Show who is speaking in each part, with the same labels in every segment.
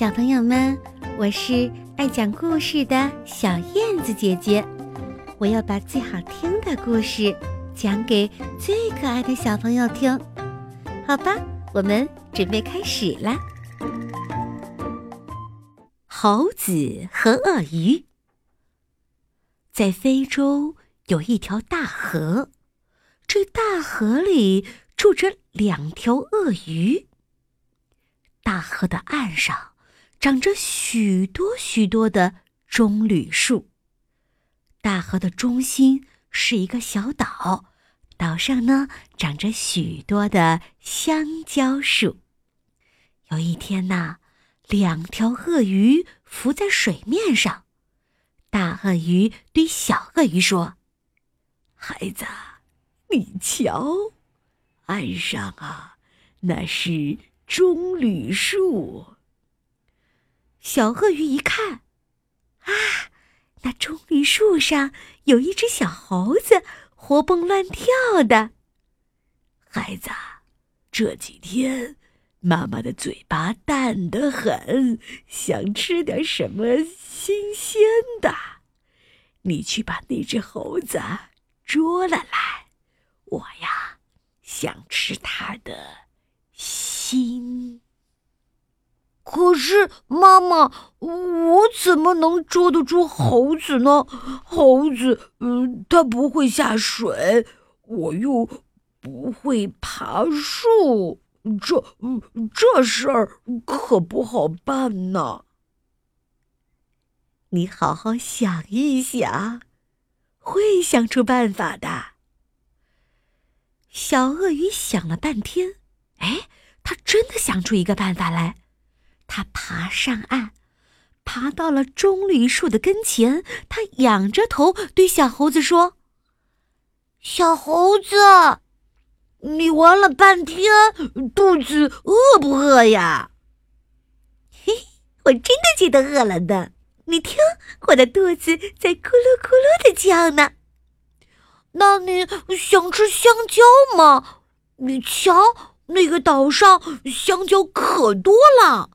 Speaker 1: 小朋友们，我是爱讲故事的小燕子姐姐，我要把最好听的故事讲给最可爱的小朋友听，好吧？我们准备开始啦。猴子和鳄鱼，在非洲有一条大河，这大河里住着两条鳄鱼。大河的岸上长着许多许多的棕榈树。大河的中心是一个小岛，岛上呢长着许多的香蕉树。有一天呐，两条鳄鱼浮在水面上，大鳄鱼对小鳄鱼说：“
Speaker 2: 孩子，你瞧，岸上啊，那是……”棕榈树。
Speaker 1: 小鳄鱼一看，啊，那棕榈树上有一只小猴子，活蹦乱跳的。
Speaker 2: 孩子，这几天妈妈的嘴巴淡得很，想吃点什么新鲜的。你去把那只猴子捉了来，我呀，想吃它的。心。
Speaker 3: 可是妈妈，我怎么能捉得住猴子呢？猴子，嗯，它不会下水，我又不会爬树，这，这事儿可不好办呢。
Speaker 1: 你好好想一想，会想出办法的。小鳄鱼想了半天，哎。他真的想出一个办法来，他爬上岸，爬到了棕榈树的跟前。他仰着头对小猴子说：“
Speaker 3: 小猴子，你玩了半天，肚子饿不饿呀？”“
Speaker 1: 嘿，我真的觉得饿了呢。你听，我的肚子在咕噜咕噜的叫呢。”“
Speaker 3: 那你想吃香蕉吗？你瞧。”那个岛上香蕉可多了，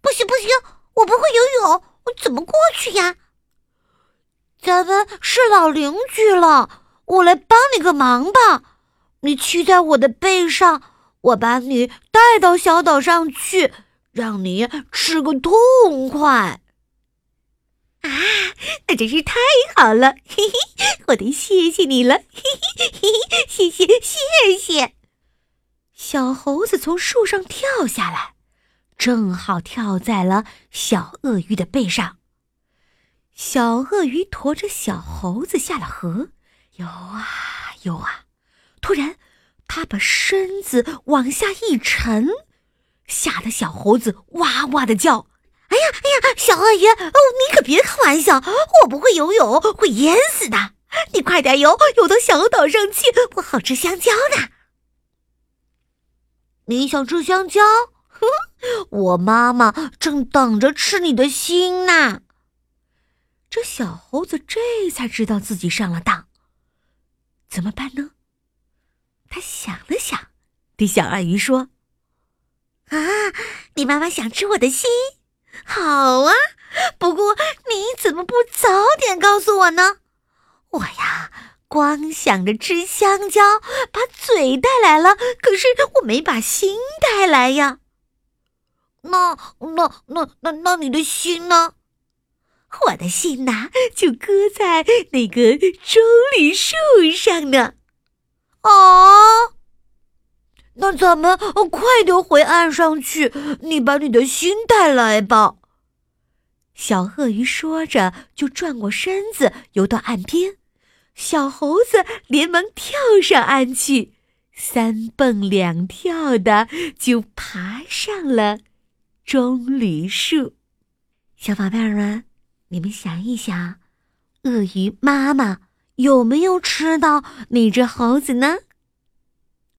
Speaker 4: 不行不行，我不会游泳，我怎么过去呀？
Speaker 3: 咱们是老邻居了，我来帮你个忙吧。你骑在我的背上，我把你带到小岛上去，让你吃个痛快。
Speaker 1: 啊，那真是太好了，嘿嘿，我得谢谢你了，嘿嘿嘿嘿，谢谢谢谢。小猴子从树上跳下来，正好跳在了小鳄鱼的背上。小鳄鱼驮着小猴子下了河，游啊游啊，突然，它把身子往下一沉，吓得小猴子哇哇的叫：“
Speaker 4: 哎呀哎呀，小鳄鱼，哦，你可别开玩笑，我不会游泳，会淹死的。你快点游，游到小岛上去，我好吃香蕉呢。”
Speaker 3: 你想吃香蕉？哼，我妈妈正等着吃你的心呢。
Speaker 1: 这小猴子这才知道自己上了当，怎么办呢？他想了想，对小鳄鱼说：“
Speaker 4: 啊，你妈妈想吃我的心，好啊。不过你怎么不早点告诉我呢？我呀。”光想着吃香蕉，把嘴带来了，可是我没把心带来呀。
Speaker 3: 那、那、那、那、那你的心呢？
Speaker 4: 我的心呐，就搁在那个棕榈树上呢。
Speaker 3: 啊，那咱们快点回岸上去，你把你的心带来吧。
Speaker 1: 小鳄鱼说着，就转过身子，游到岸边。小猴子连忙跳上岸去，三蹦两跳的就爬上了棕榈树。小宝贝儿们，你们想一想，鳄鱼妈妈有没有吃到那只猴子呢？